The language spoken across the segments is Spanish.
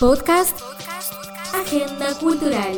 Podcast Agenda Cultural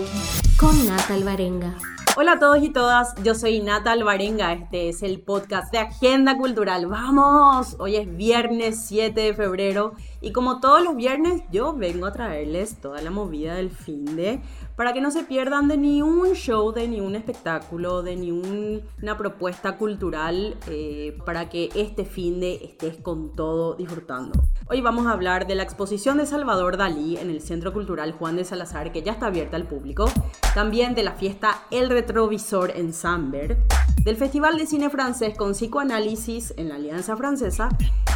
con Natal Barenga. Hola a todos y todas, yo soy Natal Barenga, este es el podcast de Agenda Cultural. ¡Vamos! Hoy es viernes 7 de febrero y como todos los viernes yo vengo a traerles toda la movida del fin de para que no se pierdan de ni un show, de ni un espectáculo, de ni una propuesta cultural, eh, para que este fin de estés con todo disfrutando. Hoy vamos a hablar de la exposición de Salvador Dalí en el Centro Cultural Juan de Salazar, que ya está abierta al público, también de la fiesta El Retrovisor en Samber, del Festival de Cine Francés con Psicoanálisis en la Alianza Francesa.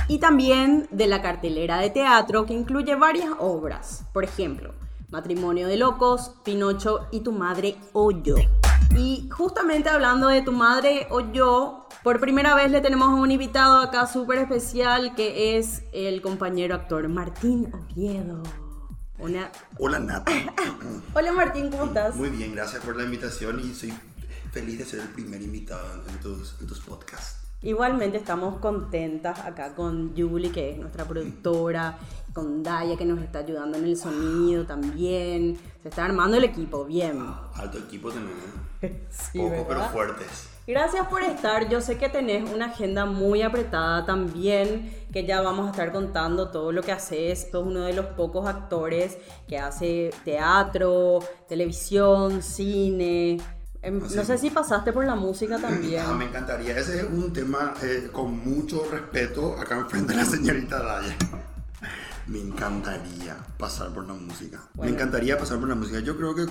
Y también de la cartelera de teatro que incluye varias obras, por ejemplo, Matrimonio de Locos, Pinocho y Tu Madre o Yo. Y justamente hablando de Tu Madre o Yo, por primera vez le tenemos a un invitado acá súper especial que es el compañero actor Martín Oviedo. Hola Nata. Hola Martín, ¿cómo estás? Muy bien, gracias por la invitación y soy feliz de ser el primer invitado en tus, en tus podcasts. Igualmente estamos contentas acá con Julie, que es nuestra productora, con Daya, que nos está ayudando en el sonido también. Se está armando el equipo, bien. alto equipo tenemos. sí, Poco, pero fuertes. Gracias por estar. Yo sé que tenés una agenda muy apretada también, que ya vamos a estar contando todo lo que haces. Sos uno de los pocos actores que hace teatro, televisión, cine Em, no sé si pasaste por la música también. Ah, me encantaría. Ese es un tema eh, con mucho respeto acá enfrente de la señorita Daya. Me encantaría pasar por la música. Me encantaría pasar por la música. Yo creo que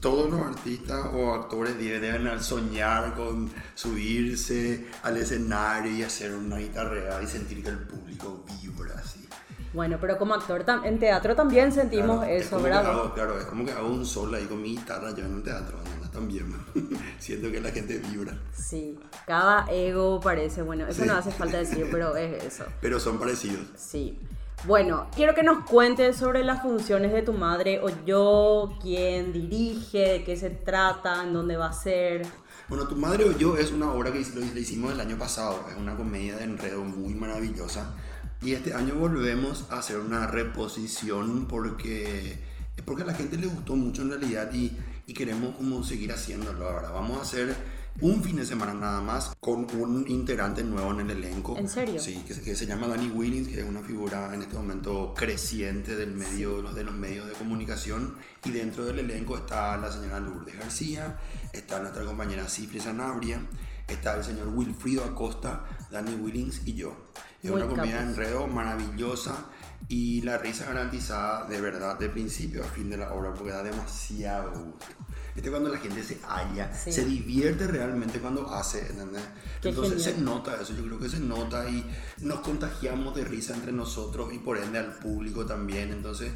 todos los artistas o actores deben soñar con subirse al escenario y hacer una guitarra y sentir que el público vibra así. Bueno, pero como actor en teatro también sentimos eso, ¿verdad? claro, es como que hago un solo ahí con mi guitarra yo en un teatro también. Siento que la gente vibra. Sí, cada ego parece, bueno, eso no hace falta decir, pero es eso. Pero son parecidos. Sí. Bueno, quiero que nos cuentes sobre las funciones de tu madre o yo, quién dirige, de qué se trata, en dónde va a ser. Bueno, Tu Madre o Yo es una obra que le hicimos el año pasado, es una comedia de enredo muy maravillosa. Y este año volvemos a hacer una reposición porque, porque a la gente le gustó mucho en realidad y y queremos como seguir haciéndolo ahora. Vamos a hacer un fin de semana nada más con un integrante nuevo en el elenco. ¿En serio? Sí, que, se llama Danny Willings, que es una figura en este momento creciente del medio, de los medios de comunicación. Y dentro del elenco está la señora Lourdes García, está nuestra compañera Cifre Sanabria, está el señor Wilfrido Acosta, Danny Willings y yo. Es una comedia de enredo maravillosa y la risa garantizada de verdad de principio a fin de la obra porque da demasiado gusto. Este cuando la gente se halla, se divierte realmente cuando hace, ¿entendés? Entonces se nota eso, yo creo que se nota y nos contagiamos de risa entre nosotros y por ende al público también, entonces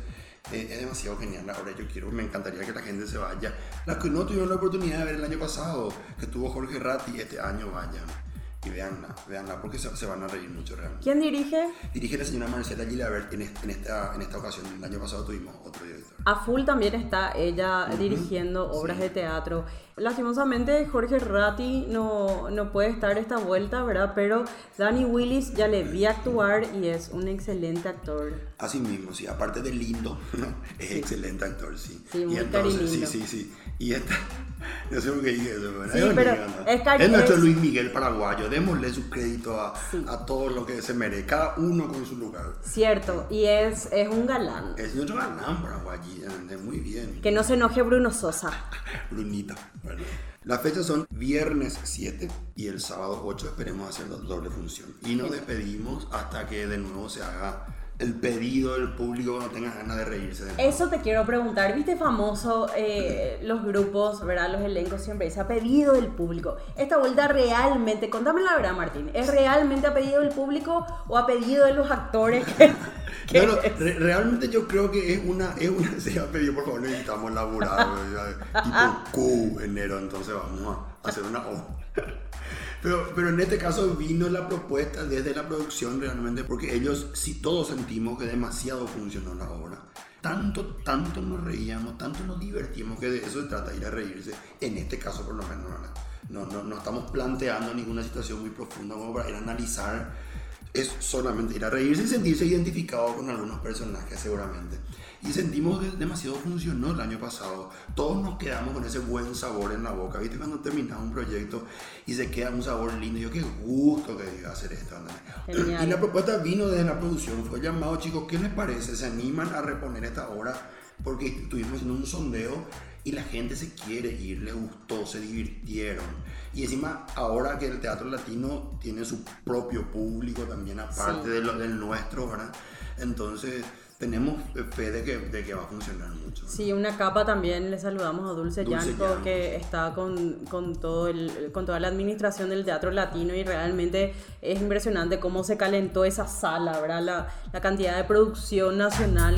eh, es demasiado genial. La obra, yo quiero, me encantaría que la gente se vaya. Las que no tuvieron la oportunidad de ver el año pasado, que tuvo Jorge Ratti, este año vayan y veanla, veanla, porque se, van a reír mucho realmente. ¿Quién dirige? Dirige la señora Marcela Gilabert en, en, esta, en esta ocasión. El año pasado tuvimos otro director. A full también está ella dirigiendo obras de teatro. Lastimosamente Jorge Ratti no, no puede estar esta vuelta, ¿verdad? Pero Danny Willis ya le vi actuar y es un excelente actor. Así mismo, sí. Aparte de lindo, es excelente actor, sí. Sí, muy y Sí, sí, sí. Y esta, no sé por qué dije eso, Sí, pero es, es, nuestro Luis Miguel paraguayo. Démosle su crédito a, a todo lo que se merece, cada uno con su lugar. Cierto, y es, es un galán. Es nuestro galán paraguayo, muy bien. Que no se enoje Bruno Sosa. Brunito, Las fechas son viernes 7 y el sábado 8 esperemos hacer doble función. Y nos despedimos hasta que de nuevo se haga el pedido del público no tenga ganas de reírse. De Eso te quiero preguntar, viste famoso eh, los grupos, ¿verdad? Los elencos siempre dice a pedido del público. Esta vuelta realmente, contame la verdad Martín, ¿es realmente a pedido del público o a pedido de los actores? Que, realmente yo creo que es una, es una, se ha pedido por favor necesitamos laburar, tipo Q enero, entonces vamos a hacer una O. Pero, pero en este caso vino la propuesta desde la producción realmente porque ellos, si todos sentimos que demasiado funcionó la obra, tanto, tanto nos reíamos, tanto nos divertimos que de eso se trata, ir a reírse, en este caso por lo menos, no, no, no estamos planteando ninguna situación muy profunda como para ir a analizar. Es solamente ir a reírse y sentirse identificado con algunos personajes seguramente. Y sentimos que demasiado funcionó el año pasado. Todos nos quedamos con ese buen sabor en la boca. ¿Viste? Cuando terminas un proyecto y se queda un sabor lindo. Yo qué gusto que iba a hacer esto. Genial. Y la propuesta vino desde la producción. Fue llamado, chicos, ¿qué les parece? ¿Se animan a reponer esta obra? Porque estuvimos haciendo un sondeo y la gente se quiere ir, le gustó, se divirtieron. Y encima, ahora que el teatro latino tiene su propio público también, aparte de lo, del nuestro, ¿verdad? Entonces tenemos fe de que, de que, va a funcionar mucho. Sí, una capa también le saludamos a Dulce, Dulce Llanto, que está con, con, todo el, con toda la administración del teatro latino y realmente es impresionante cómo se calentó esa sala, ¿verdad? La, la cantidad de producción nacional.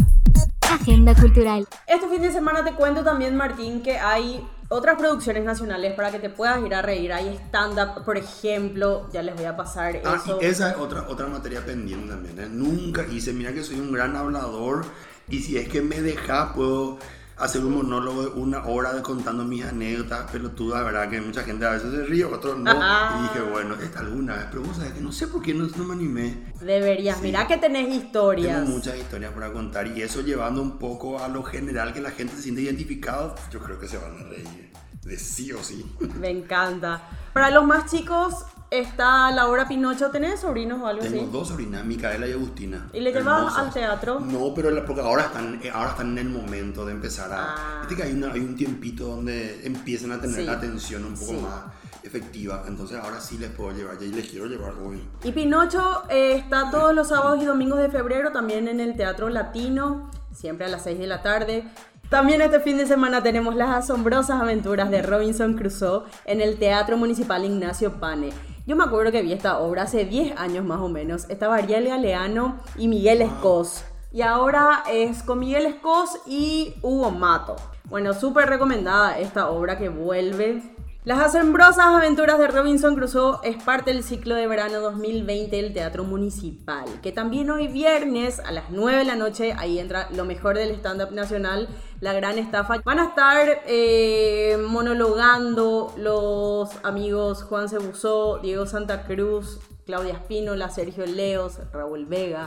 Agenda cultural. Este fin de semana te cuento también, Martín, que hay otras producciones nacionales para que te puedas ir a reír. Hay stand-up, por ejemplo, ya les voy a pasar ah, eso. Y esa es otra, otra materia pendiente también. ¿eh? Nunca hice, mira que soy un gran hablador y si es que me deja puedo hacer un monólogo de una hora de contando mis anécdotas pelotudas, ¿verdad? Que mucha gente a veces se ríe, otros no. Y dije, bueno, esta alguna vez, pero vos sabés que no sé por qué no, no me animé. Deberías, mira que tenés historias. Tengo muchas historias para contar y eso llevando un poco a lo general que la gente se siente identificado, yo creo que se van a reír. De sí o sí. Me encanta. Para los más chicos, está Laura Pinocho. ¿Tenés sobrinos o algo Tengo así? Tengo dos sobrinas, Micaela y Agustina. ¿Y le llevas al teatro? No, pero porque ahora están, eh, ahora están en el momento de empezar a... Ah. que hay, hay un tiempito donde empiezan a tener la atención un poco más efectiva. Entonces ahora sí les puedo llevar y les quiero llevar hoy. Y Pinocho eh, está todos los sábados y domingos de febrero también en el Teatro Latino, siempre a las 6 de la tarde. También este fin de semana tenemos las asombrosas aventuras de Robinson Crusoe en el Teatro Municipal Ignacio Pane. Yo me acuerdo que vi esta obra hace 10 años más o menos. Estaba Ariel Galeano y Miguel Escos. Y ahora es con Miguel Escos y Hugo Mato. Bueno, súper recomendada esta obra que vuelve las asombrosas aventuras de Robinson Crusoe es parte del ciclo de verano 2020 del Teatro Municipal, que también hoy viernes a las 9 de la noche, ahí entra lo mejor del stand-up nacional, la gran estafa. Van a estar eh, monologando los amigos Juan Cebuzó, Diego Santa Cruz, Claudia Espínola, Sergio Leos, Raúl Vega,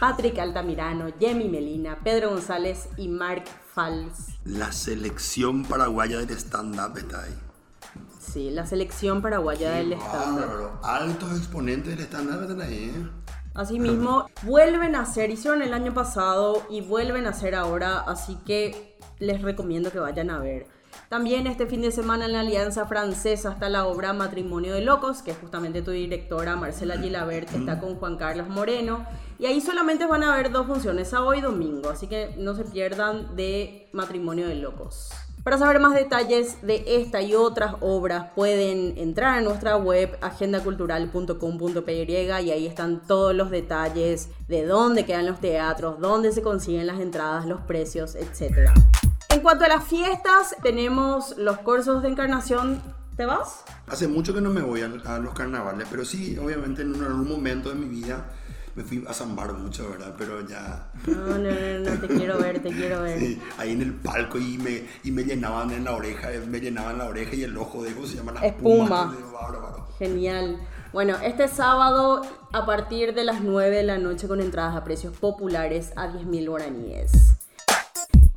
Patrick Altamirano, Jemmy Melina, Pedro González y Mark Fals. La selección paraguaya del stand-up está ahí. Sí, la selección paraguaya del estándar. Altos exponentes del estándar están ahí, ¿eh? Asimismo, vuelven a hacer, hicieron el año pasado y vuelven a hacer ahora, así que les recomiendo que vayan a ver. También este fin de semana en la Alianza Francesa está la obra Matrimonio de Locos, que es justamente tu directora Marcela Gilabert, que está con Juan Carlos Moreno. Y ahí solamente van a haber dos funciones, sábado y domingo, así que no se pierdan de Matrimonio de Locos. Para saber más detalles de esta y otras obras pueden entrar a nuestra web agendacultural.com.py y ahí están todos los detalles de dónde quedan los teatros, dónde se consiguen las entradas, los precios, etc. En cuanto a las fiestas, tenemos los cursos de encarnación. ¿Te vas? Hace mucho que no me voy a, los carnavales, pero sí, obviamente en algún momento de mi vida me fui a zambar mucho, ¿verdad? Pero ya... No, no, no, no, te quiero ver, te quiero ver. Sí, ahí en el palco y me, y me llenaban en la oreja, me llenaban la oreja y el ojo de, ¿cómo se llama? La espuma. Genial. Bueno, este sábado a partir de las 9 de la noche con entradas a precios populares a 10.000 guaraníes.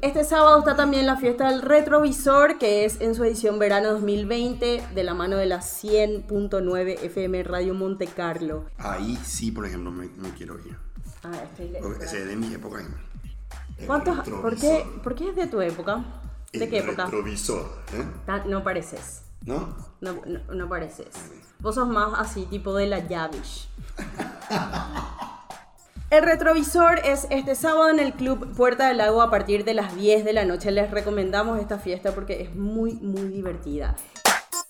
Este sábado está también la fiesta del retrovisor, que es en su edición verano 2020, de la mano de la 100.9 FM Radio Monte Carlo. Ahí sí, por ejemplo, me, quiero ir. Ah, estoy Porque ese es de mi época. ¿Cuántos? ¿Por qué, ¿Por qué es de tu época? ¿De qué época? Retrovisor, ¿eh? No pareces. ¿No? No, no, pareces. Vos sos más así, tipo de la Yavish. El retrovisor es este sábado en el Club Puerta del Lago a partir de las 10 de la noche. Les recomendamos esta fiesta porque es muy, muy divertida.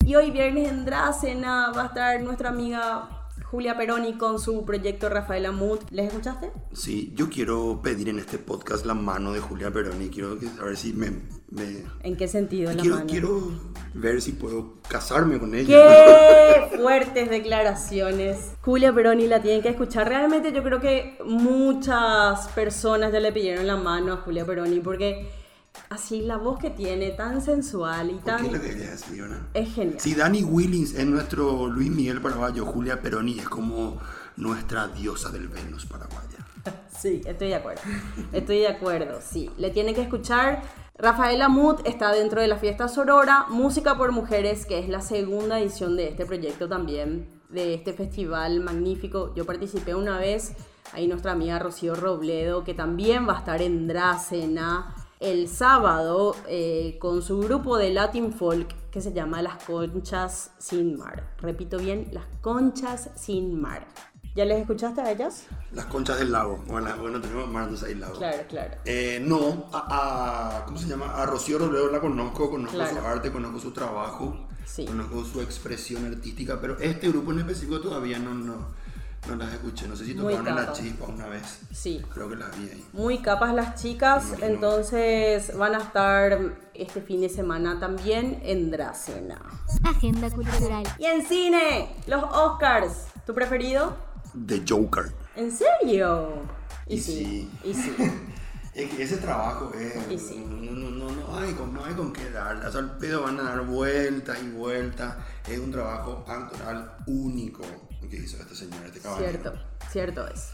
Y hoy viernes en Dracena va a estar nuestra amiga Julia Peroni con su proyecto Rafael Amut. ¿Les escuchaste? Sí, yo quiero pedir en este podcast la mano de Julia Peroni. Quiero ver si me... ¿En qué sentido la quiero, mano? Quiero ver si puedo casarme con ella. ¡Qué fuertes declaraciones! Julia Peroni la tienen que escuchar. Realmente yo creo que muchas personas ya le pidieron la mano a Julia Peroni porque así la voz que tiene, tan sensual y tan... ¿Qué es lo que es, Es genial. Si Danny Willings es nuestro Luis Miguel Paraballo, Julia Peroni es como nuestra diosa del Venus paraguaya. Sí, estoy de acuerdo. Estoy de acuerdo, sí. Le tiene que escuchar. Rafaela Mut está dentro de la fiesta Sorora, Música por Mujeres, que es la segunda edición de este proyecto también, de este festival magnífico. Yo participé una vez, ahí nuestra amiga Rocío Robledo, que también va a estar en Dracena el sábado eh, con su grupo de Latin Folk que se llama Las Conchas Sin Mar. Repito bien, Las Conchas Sin Mar. ¿Ya les escuchaste a ellas? Las conchas del lago. Bueno, bueno tenemos mar, hay lago. Claro, claro. Eh, no, a, a- ¿cómo se llama? A Rocío Robledo la conozco, conozco Claro. su arte, conozco su trabajo, Sí. conozco su expresión artística, pero este grupo en específico todavía no, no, no las escuché. No sé si Muy tocaron en la capas. chispa una vez. Sí. Creo que las vi ahí. Muy capas las chicas, entonces van a estar este fin de semana también en Dracena. Agenda cultural. Y en cine, los Oscars. ¿Tu preferido? The Joker. ¿En serio? Y, Y sí, sí. y sí. Es que ese trabajo es. Y sí. No, no, no, no, hay con, no hay con qué dar. O sea, el pedo van a dar vueltas y vueltas. Es un trabajo actoral único que hizo este señor, este caballero. Cierto, cierto es.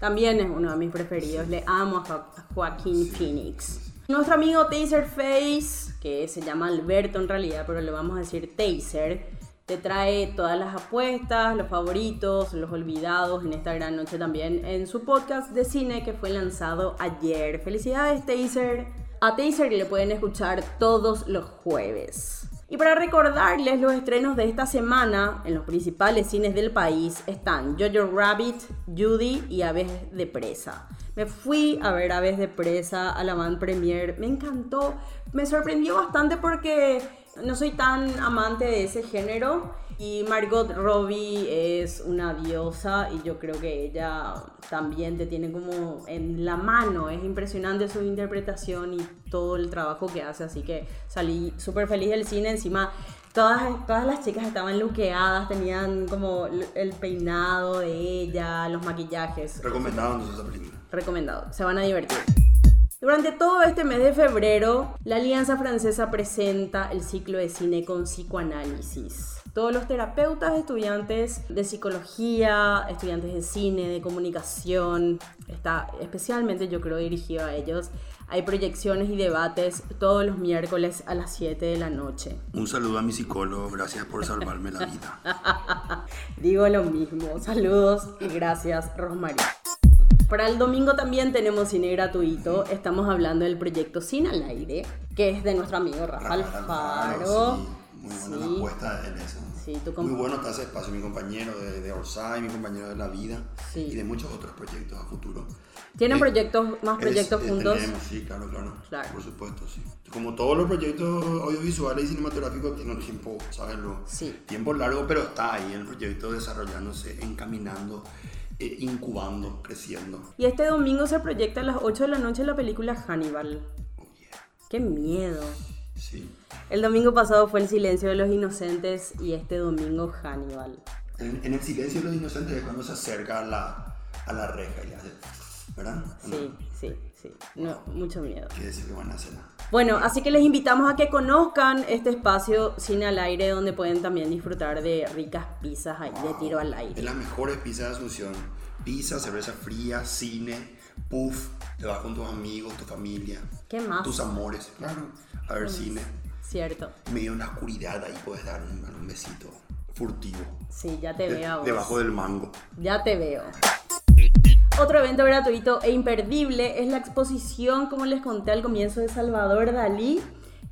También es uno de mis preferidos. Le amo a, Jo- a Joaquín Phoenix. Nuestro amigo Taserface, que se llama Alberto en realidad, pero le vamos a decir Taser, te trae todas las apuestas, los favoritos, los olvidados en esta gran noche también en su podcast de cine que fue lanzado ayer. Felicidades Taser. A Taser le pueden escuchar todos los jueves. Y para recordarles los estrenos de esta semana en los principales cines del país están Jojo Rabbit, Judy y Aves de Presa. Me fui a ver Aves de Presa a la Van Premier, me encantó, me sorprendió bastante porque no soy tan amante de ese género y Margot Robbie es una diosa y yo creo que ella también te tiene como en la mano. Es impresionante su interpretación y todo el trabajo que hace. Así que salí súper feliz del cine. Encima, todas, todas las chicas estaban luqueadas, tenían como el peinado de ella, los maquillajes. Recomendado entonces esa película. Recomendado, se van a divertir. Durante todo este mes de febrero, la Alianza Francesa presenta el ciclo de cine con psicoanálisis. Todos los terapeutas, estudiantes de psicología, estudiantes de cine, de comunicación, está especialmente yo creo dirigido a ellos. Hay proyecciones y debates todos los miércoles a las 7 de la noche. Un saludo a mi psicólogo, gracias por salvarme la vida. Digo lo mismo. Saludos y gracias, Rosmarie. Para el domingo también tenemos cine gratuito. Estamos hablando del proyecto Cine al Aire, que es de nuestro amigo Rafa Rafael Alfaro. sí, muy buena Sí. la apuesta en eso. Sí, Muy bueno está ese espacio, mi compañero de, de Orsay, mi compañero de La Vida Sí. y de muchos otros proyectos a futuro. ¿Tienen Eh, proyectos, más es- proyectos eh, juntos? Tenemos, sí, claro, claro, Claro. Por supuesto, sí. Como todos los proyectos audiovisuales y cinematográficos tienen tiempo, ¿sabes? Lo- Sí. Tiempo largo, pero está ahí el proyecto desarrollándose, encaminando, eh, incubando, creciendo. Y este domingo se proyecta a las 8 de la noche la película Hannibal. Oh, yeah. ¡Qué miedo! Sí. El domingo pasado fue El Silencio de los Inocentes y este domingo Hannibal. En, en el silencio de los inocentes es cuando se acerca a la, a la reja y hace, ¿verdad? Sí, sí, sí. No, mucho miedo. Quiere decir que van a hacer. Bueno, así que les invitamos a que conozcan este espacio Cine al Aire donde pueden también disfrutar de ricas pizzas ahí de tiro al Es aire. las mejores pizzas de Asunción. Pizza, cerveza fría, cine, puff, te vas con tus amigos, tu familia, ¿Qué más? tus amores, claro, a ver cine. Cierto. En medio de una oscuridad ahí puedes dar un, un besito furtivo. Sí, ya te de- veo. a vos. debajo del mango. Ya te veo. Otro evento gratuito e imperdible es la exposición, como les conté al comienzo, de Salvador Dalí,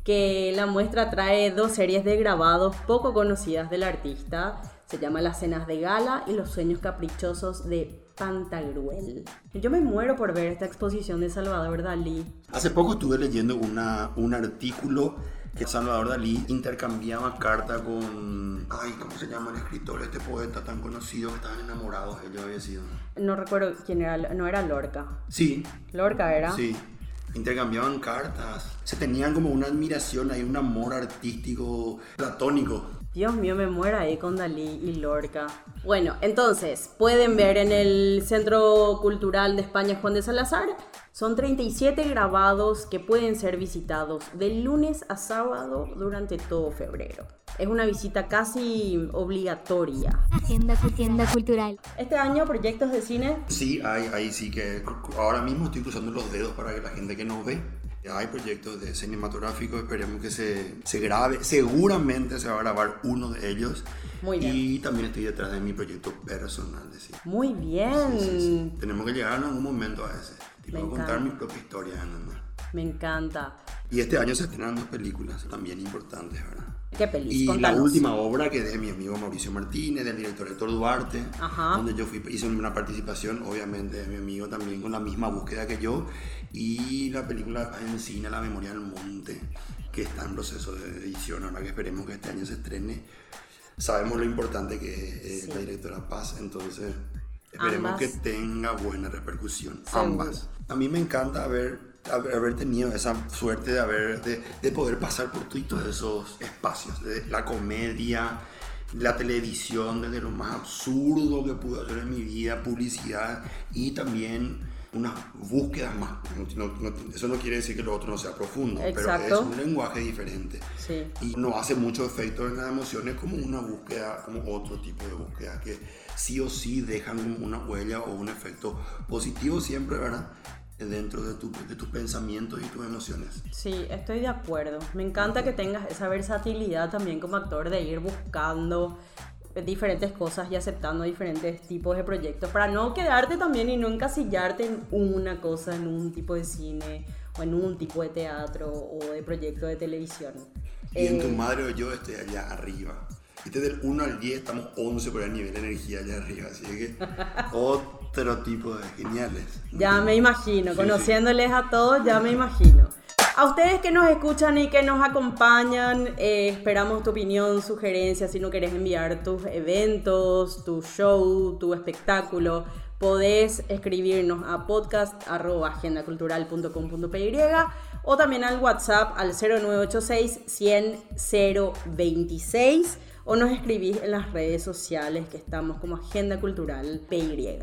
que la muestra trae dos series de grabados poco conocidas del artista. Se llama Las cenas de gala y Los sueños caprichosos de Pantagruel. Yo me muero por ver esta exposición de Salvador Dalí. Hace poco estuve leyendo una, un artículo que Salvador Dalí intercambiaba carta con... Ay, ¿cómo se llama el escritor? Este poeta tan conocido que estaban enamorados ellos había sido. No recuerdo quién era, no era Lorca. Sí, Lorca era. Sí, intercambiaban cartas. Se tenían como una admiración, hay un amor artístico platónico. Dios mío, me muero ahí con Dalí y Lorca. Bueno, entonces, pueden ver en el Centro Cultural de España Juan de Salazar. Son 37 grabados que pueden ser visitados de lunes a sábado durante todo febrero. Es una visita casi obligatoria. Agenda, agenda cultural. Este año, proyectos de cine. Sí, hay, hay sí que ahora mismo estoy cruzando los dedos para que la gente que nos ve hay proyectos de cinematográfico, esperemos que se, se, grabe. Seguramente se va a grabar uno de ellos. Muy bien. Y también estoy detrás de mi proyecto personal. De cine. Muy bien. Sí, sí, sí. Tenemos que llegar en algún momento a ese. Y Me voy a contar mi propia historia. ¿no? Me encanta. Y este año se estrenan dos películas también importantes, ¿verdad? ¿Qué pelis? Y la Contanos. última obra que es de mi amigo Mauricio Martínez, del director Héctor Duarte, Ajá. donde yo fui, hice una participación, obviamente, de mi amigo también con la misma búsqueda que yo, y la película en cine La Memoria del Monte, que está en proceso de edición, ahora que esperemos que este año se estrene. Sabemos lo importante que es eh, Sí. la directora Paz, entonces esperemos Ambas. que tenga buena repercusión. Seguro. Ambas. A mí me encanta haber, haber tenido esa suerte de, haber, de, de poder pasar por todos esos espacios, de la comedia, la televisión, desde lo más absurdo que pude hacer en mi vida, publicidad y también unas búsquedas más. No- no- eso no quiere decir que lo otro no sea profundo, Exacto. pero es un lenguaje diferente. Sí. Y no hace mucho efecto en las emociones como una búsqueda, como otro tipo de búsqueda, que sí o sí dejan una huella o un efecto positivo siempre, ¿verdad? Dentro de, tu- de tus pensamientos y tus emociones. Sí, estoy de acuerdo. Me encanta que tengas esa versatilidad también como actor de ir buscando diferentes cosas y aceptando diferentes tipos de proyectos para no quedarte también y no encasillarte en una cosa, en un tipo de cine o en un tipo de teatro o de proyecto de televisión. Y en tu Eh, madre o yo estoy allá arriba. Y desde el 1 al 10 estamos 11 por el nivel de energía allá arriba. Así que otro tipo de geniales. Ya me imagino, Sí, conociéndoles a todos, ya me imagino. A ustedes que nos escuchan y que nos acompañan, eh, esperamos tu opinión, sugerencias, si no querés enviar tus eventos, tu show, tu espectáculo, podés escribirnos a podcast.agendacultural.com.py o también al WhatsApp al 0986 100 026 o nos escribís en las redes sociales que estamos como Agenda Cultural PY.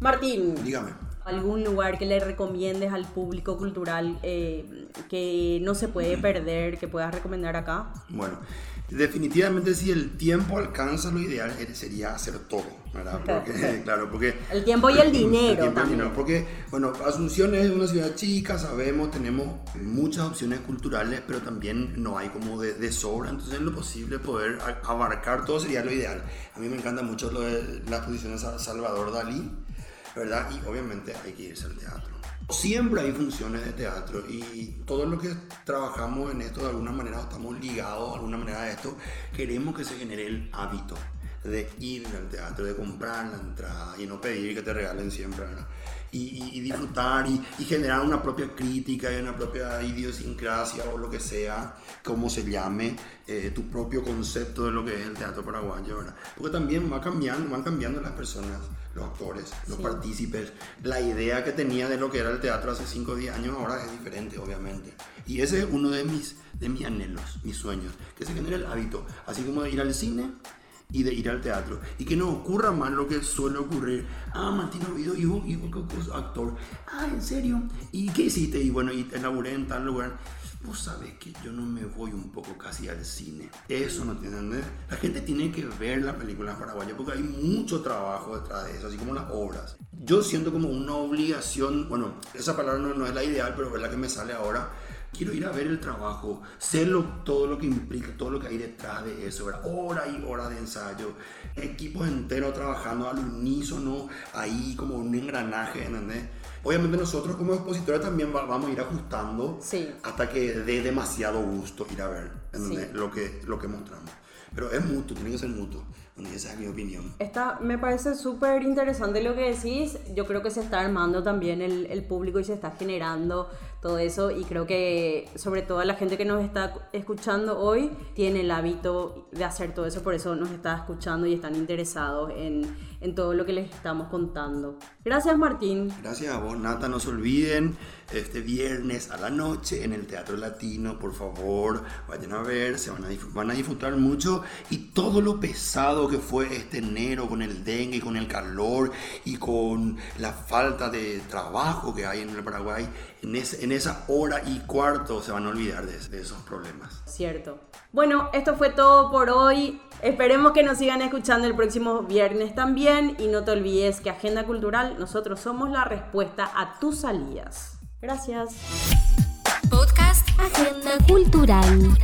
Martín, Dígame. ¿algún lugar que le recomiendes al público cultural eh, que no se puede perder, que puedas recomendar acá? Bueno, definitivamente si el tiempo alcanza lo ideal eh, sería hacer todo, ¿verdad? Porque, claro, porque... El tiempo y el dinero el también. dinero, porque, bueno, Asunción es una ciudad chica, sabemos, tenemos muchas opciones culturales, pero también no hay como de, de sobra, entonces en lo posible poder abarcar todo sería lo ideal. A mí me encanta mucho lo de la exposición de Sa- Salvador Dalí, ¿verdad? Y obviamente hay que irse al teatro. Siempre hay funciones de teatro y todo lo que trabajamos en esto de alguna manera estamos ligados de alguna manera a esto, queremos que se genere el hábito de ir al teatro, de comprar la entrada y no pedir que te regalen siempre, ¿verdad? Y, y- disfrutar y, y generar una propia crítica y una propia idiosincrasia o lo que sea, como se llame, eh, tu propio concepto de lo que es el teatro paraguayo, ¿verdad? Porque también va cambiando, van cambiando las personas, los actores, los Sí. partícipes. La idea que tenía de lo que era el teatro hace 5 o 10 años ahora es diferente, obviamente. Y ese es uno de mis, de mis anhelos, mis sueños, que se genere el hábito, así como de ir al cine y de ir al teatro. Y que no ocurra más lo que suele ocurrir. Ah, Martín Oviedo, y vos, y vos sos actor. Ah, ¿en serio? ¿Y qué hiciste? Y bueno, y laburé en tal lugar. Vos sabés que yo no me voy un poco casi al cine. Eso no tiene. La gente tiene que ver las películas paraguayas porque hay mucho trabajo detrás de eso, así como las obras. Yo siento como una obligación, bueno, esa palabra no, no es la ideal, pero es la que me sale ahora. Quiero ir a ver el trabajo, sé lo- todo lo que implica, todo lo que hay detrás de eso, ¿verdad? Horas y horas de ensayo, equipos enteros trabajando al unísono, ahí como un engranaje, ¿entendés? Obviamente nosotros como expositores también va- vamos a ir ajustando Sí. hasta que dé demasiado gusto ir a ver ¿entendés? Sí. lo, que, lo que mostramos. Pero es mutuo, tiene que ser mutuo. Esa es mi opinión. Esta, me parece súper interesante lo que decís. Yo creo que se está armando también el, el, público y se está generando todo eso. Y creo que sobre todo la gente que nos está escuchando hoy tiene el hábito de hacer todo eso. Por eso nos está escuchando y están interesados en, en todo lo que les estamos contando. Gracias Martín. Gracias a vos Nata. No se olviden este viernes a la noche en el Teatro Latino. Por favor, vayan a ver. Se van a, van a disfrutar mucho. Y todo lo pesado que fue este enero con el dengue, con el calor y con la falta de trabajo que hay en el Paraguay, en, en esa hora y cuarto se van a olvidar de, de esos problemas. Cierto. Bueno, esto fue todo por hoy. Esperemos que nos sigan escuchando el próximo viernes también y no te olvides que Agenda Cultural, nosotros somos la respuesta a tus salidas. Gracias. Podcast Agenda Cultural.